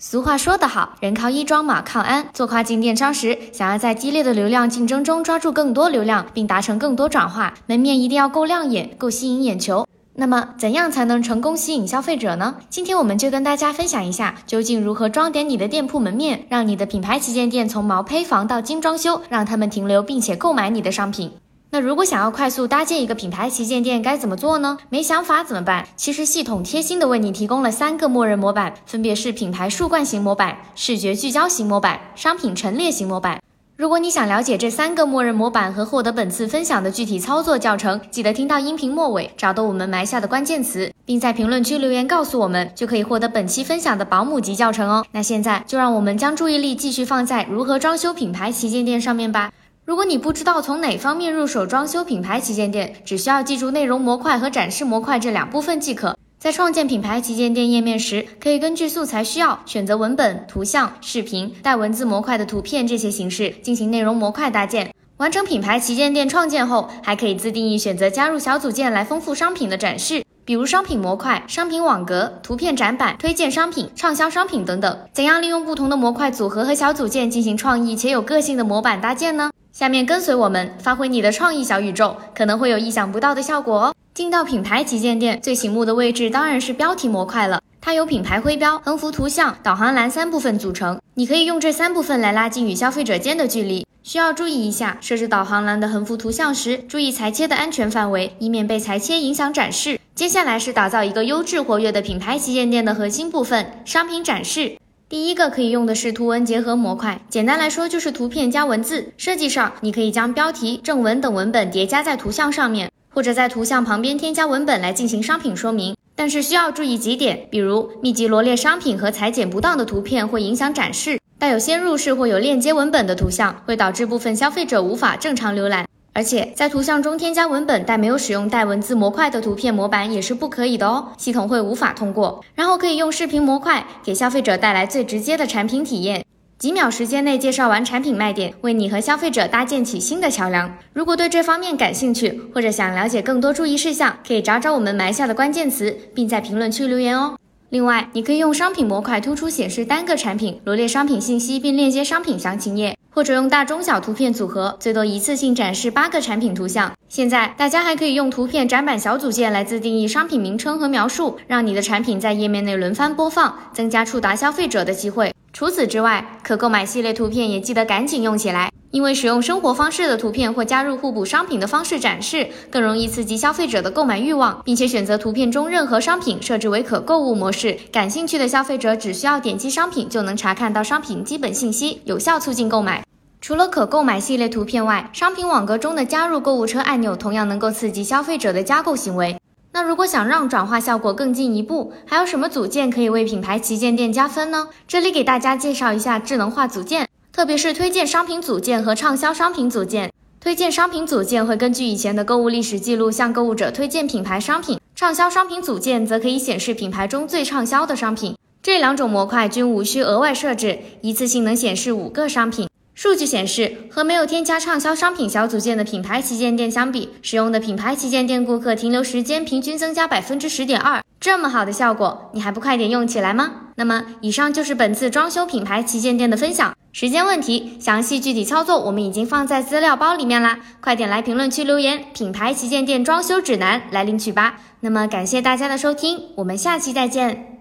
俗话说得好，人靠衣装，马靠鞍。做跨境电商时，想要在激烈的流量竞争中抓住更多流量，并达成更多转化，门面一定要够亮眼，够吸引眼球。那么，怎样才能成功吸引消费者呢？今天我们就跟大家分享一下，究竟如何装点你的店铺门面，让你的品牌旗舰店从毛坯房到精装修，让他们停留并且购买你的商品。那如果想要快速搭建一个品牌旗舰店，该怎么做呢？没想法怎么办？其实系统贴心的为你提供了三个默认模板，分别是品牌树冠型模板、视觉聚焦型模板、商品陈列型模板。如果你想了解这三个默认模板和获得本次分享的具体操作教程，记得听到音频末尾，找到我们埋下的关键词，并在评论区留言告诉我们，就可以获得本期分享的保姆级教程哦。那现在就让我们将注意力继续放在如何装修品牌旗舰店上面吧。如果你不知道从哪方面入手装修品牌旗舰店，只需要记住内容模块和展示模块这两部分即可。在创建品牌旗舰店页面时，可以根据素材需要选择文本、图像、视频、带文字模块的图片这些形式进行内容模块搭建。完成品牌旗舰店创建后，还可以自定义选择加入小组件来丰富商品的展示，比如商品模块、商品网格、图片展板、推荐商品、畅销商品等等。怎样利用不同的模块组合和小组件进行创意且有个性的模板搭建呢？下面跟随我们，发挥你的创意小宇宙，可能会有意想不到的效果哦。进到品牌旗舰店，最醒目的位置当然是标题模块了。它由品牌徽标、横幅图像、导航栏三部分组成。你可以用这三部分来拉近与消费者间的距离。需要注意一下，设置导航栏的横幅图像时，注意裁切的安全范围，以免被裁切影响展示。接下来是打造一个优质活跃的品牌旗舰店的核心部分——商品展示。第一个可以用的是图文结合模块，简单来说就是图片加文字。设计上，你可以将标题、正文等文本叠加在图像上面，或者在图像旁边添加文本来进行商品说明。但是需要注意几点，比如密集罗列商品和裁剪不当的图片会影响展示；带有先入式或有链接文本的图像会导致部分消费者无法正常浏览。而且在图像中添加文本但没有使用带文字模块的图片模板也是不可以的哦，系统会无法通过。然后可以用视频模块给消费者带来最直接的产品体验，几秒时间内介绍完产品卖点，为你和消费者搭建起新的桥梁。如果对这方面感兴趣，或者想了解更多注意事项，可以找找我们埋下的关键词，并在评论区留言哦。另外，你可以用商品模块突出显示单个产品，罗列商品信息，并链接商品详情页。或者用大中小图片组合，最多一次性展示八个产品图像。现在大家还可以用图片展板小组件来自定义商品名称和描述，让你的产品在页面内轮番播放，增加触达消费者的机会。除此之外，可购买系列图片也记得赶紧用起来，因为使用生活方式的图片或加入互补商品的方式展示，更容易刺激消费者的购买欲望，并且选择图片中任何商品设置为可购物模式。感兴趣的消费者只需要点击商品就能查看到商品基本信息，有效促进购买。除了可购买系列图片外，商品网格中的加入购物车按钮同样能够刺激消费者的加购行为。那如果想让转化效果更进一步，还有什么组件可以为品牌旗舰店加分呢？这里给大家介绍一下智能化组件，特别是推荐商品组件和畅销商品组件。推荐商品组件会根据以前的购物历史记录向购物者推荐品牌商品，畅销商品组件则可以显示品牌中最畅销的商品。这两种模块均无需额外设置，一次性能显示五个商品。数据显示，和没有添加畅销商品小组件的品牌旗舰店相比，使用的品牌旗舰店顾客停留时间平均增加百分之十点二。这么好的效果，你还不快点用起来吗？那么，以上就是本次装修品牌旗舰店的分享。时间问题，详细具体操作我们已经放在资料包里面啦，快点来评论区留言“品牌旗舰店装修指南”来领取吧。那么，感谢大家的收听，我们下期再见。